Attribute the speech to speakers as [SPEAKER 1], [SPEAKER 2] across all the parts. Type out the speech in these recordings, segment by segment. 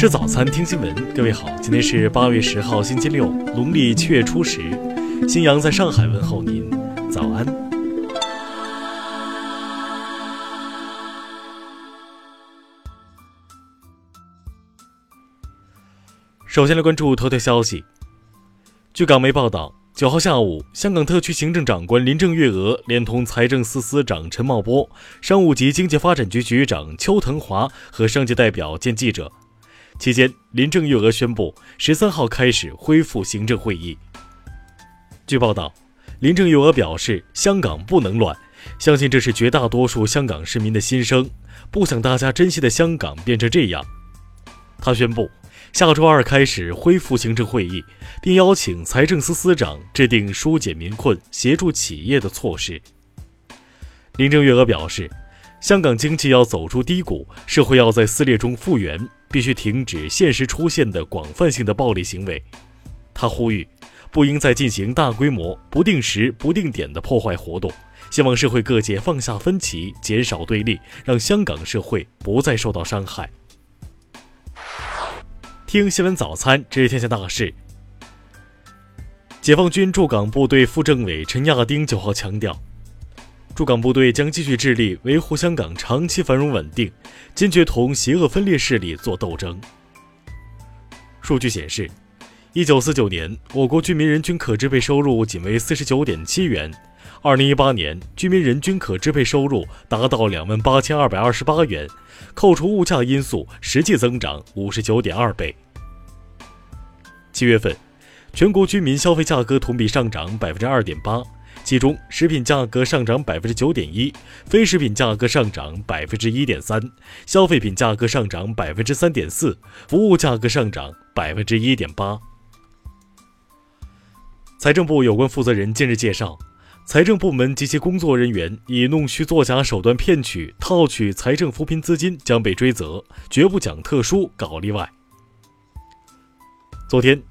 [SPEAKER 1] 吃早餐，听新闻。各位好，今天是八月十号，星期六，农历七月初十。新阳在上海问候您，早安。首先来关注头条消息。据港媒报道，九号下午，香港特区行政长官林郑月娥连同财政司司长陈茂波、商务及经济发展局局长邱腾华和商界代表见记者。期间，林郑月娥宣布，十三号开始恢复行政会议。据报道，林郑月娥表示，香港不能乱，相信这是绝大多数香港市民的心声，不想大家珍惜的香港变成这样。她宣布，下周二开始恢复行政会议，并邀请财政司司长制定疏解民困、协助企业的措施。林郑月娥表示，香港经济要走出低谷，社会要在撕裂中复原。必须停止现实出现的广泛性的暴力行为，他呼吁不应再进行大规模、不定时、不定点的破坏活动，希望社会各界放下分歧，减少对立，让香港社会不再受到伤害。听新闻早餐知天下大事。解放军驻港部队副政委陈亚丁九号强调。驻港部队将继续致力维护香港长期繁荣稳定，坚决同邪恶分裂势力作斗争。数据显示，一九四九年我国居民人均可支配收入仅为四十九点七元，二零一八年居民人均可支配收入达到两万八千二百二十八元，扣除物价因素，实际增长五十九点二倍。七月份，全国居民消费价格同比上涨百分之二点八。其中，食品价格上涨百分之九点一，非食品价格上涨百分之一点三，消费品价格上涨百分之三点四，服务价格上涨百分之一点八。财政部有关负责人近日介绍，财政部门及其工作人员以弄虚作假手段骗取、套取财政扶贫资金将被追责，绝不讲特殊、搞例外。昨天。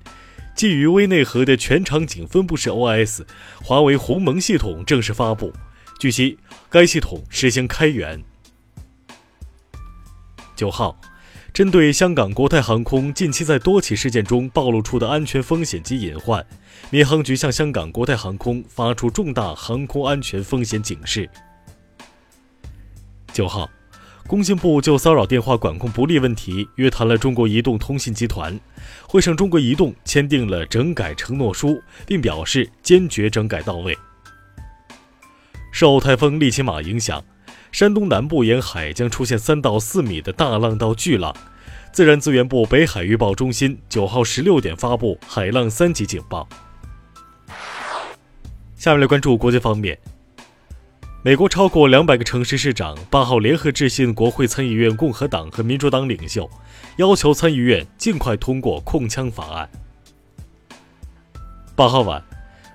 [SPEAKER 1] 基于微内核的全场景分布式 OS，华为鸿蒙系统正式发布。据悉，该系统实行开源。九号，针对香港国泰航空近期在多起事件中暴露出的安全风险及隐患，民航局向香港国泰航空发出重大航空安全风险警示。九号。工信部就骚扰电话管控不力问题约谈了中国移动通信集团，会上中国移动签订了整改承诺书，并表示坚决整改到位。受台风利奇马影响，山东南部沿海将出现三到四米的大浪到巨浪，自然资源部北海预报中心九号十六点发布海浪三级警报。下面来关注国际方面。美国超过两百个城市市长八号联合致信国会参议院共和党和民主党领袖，要求参议院尽快通过控枪法案。八号晚，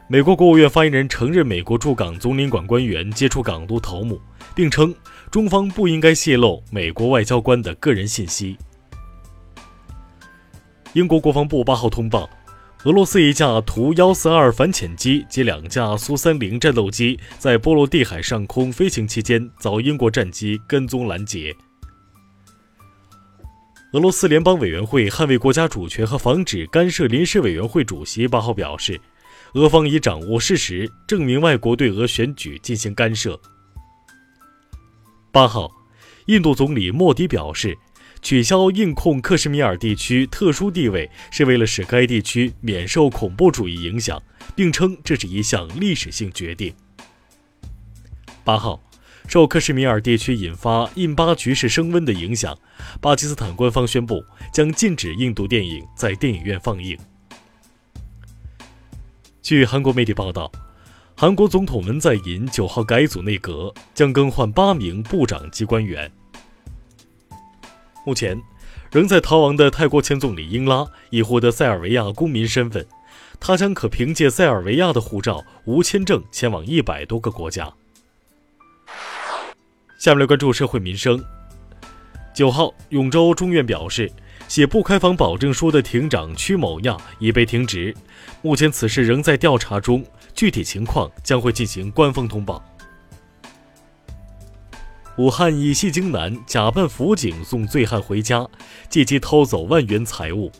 [SPEAKER 1] 美国国务院发言人承认美国驻港总领馆官员接触港督头目，并称中方不应该泄露美国外交官的个人信息。英国国防部八号通报。俄罗斯一架图幺四二反潜机及两架苏三零战斗机在波罗的海上空飞行期间遭英国战机跟踪拦截。俄罗斯联邦委员会捍卫国家主权和防止干涉临时委员会主席八号表示，俄方已掌握事实，证明外国对俄选举进行干涉。八号，印度总理莫迪表示。取消印控克什米尔地区特殊地位，是为了使该地区免受恐怖主义影响，并称这是一项历史性决定。八号，受克什米尔地区引发印巴局势升温的影响，巴基斯坦官方宣布将禁止印度电影在电影院放映。据韩国媒体报道，韩国总统文在寅九号改组内阁，将更换八名部长级官员。目前，仍在逃亡的泰国前总理英拉已获得塞尔维亚公民身份，他将可凭借塞尔维亚的护照无签证前往一百多个国家。下面来关注社会民生。九号，永州中院表示，写不开房保证书的庭长屈某亚已被停职，目前此事仍在调查中，具体情况将会进行官方通报。武汉一戏精男假扮辅警送醉汉回家，借机偷走万元财物。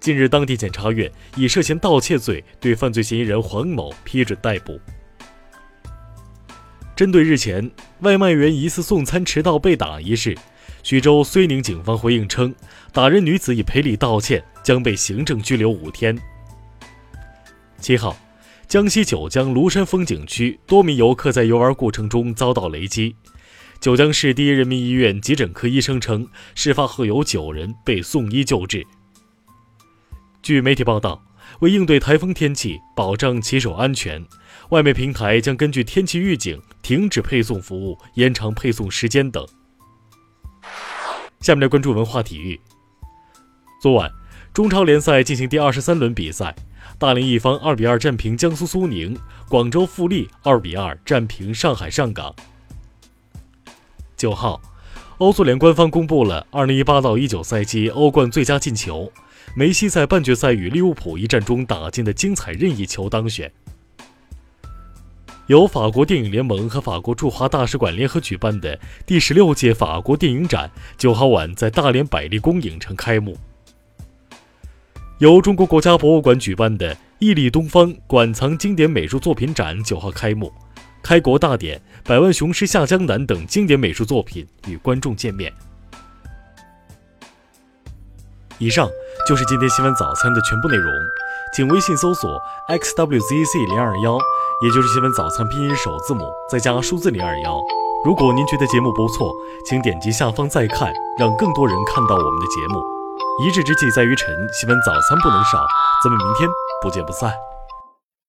[SPEAKER 1] 近日，当地检察院以涉嫌盗窃罪对犯罪嫌疑人黄某批准逮捕。针对日前外卖员疑似送餐迟到被打一事，徐州睢宁警方回应称，打人女子已赔礼道歉，将被行政拘留五天。七号，江西九江庐山风景区多名游客在游玩过程中遭到雷击。九江市第一人民医院急诊科医生称，事发后有九人被送医救治。据媒体报道，为应对台风天气，保障骑手安全，外卖平台将根据天气预警停止配送服务、延长配送时间等。下面来关注文化体育。昨晚，中超联赛进行第二十三轮比赛，大连一方二比二战平江苏苏宁，广州富力二比二战平上海上港。九号，欧足联官方公布了二零一八到一九赛季欧冠最佳进球，梅西在半决赛与利物浦一战中打进的精彩任意球当选。由法国电影联盟和法国驻华大使馆联合举办的第十六届法国电影展，九号晚在大连百丽宫影城开幕。由中国国家博物馆举办的“屹立东方”馆藏经典美术作品展九号开幕。开国大典、百万雄师下江南等经典美术作品与观众见面。以上就是今天新闻早餐的全部内容，请微信搜索 xwzc 零二幺，也就是新闻早餐拼音首字母再加数字零二幺。如果您觉得节目不错，请点击下方再看，让更多人看到我们的节目。一日之计在于晨，新闻早餐不能少，咱们明天不见不散。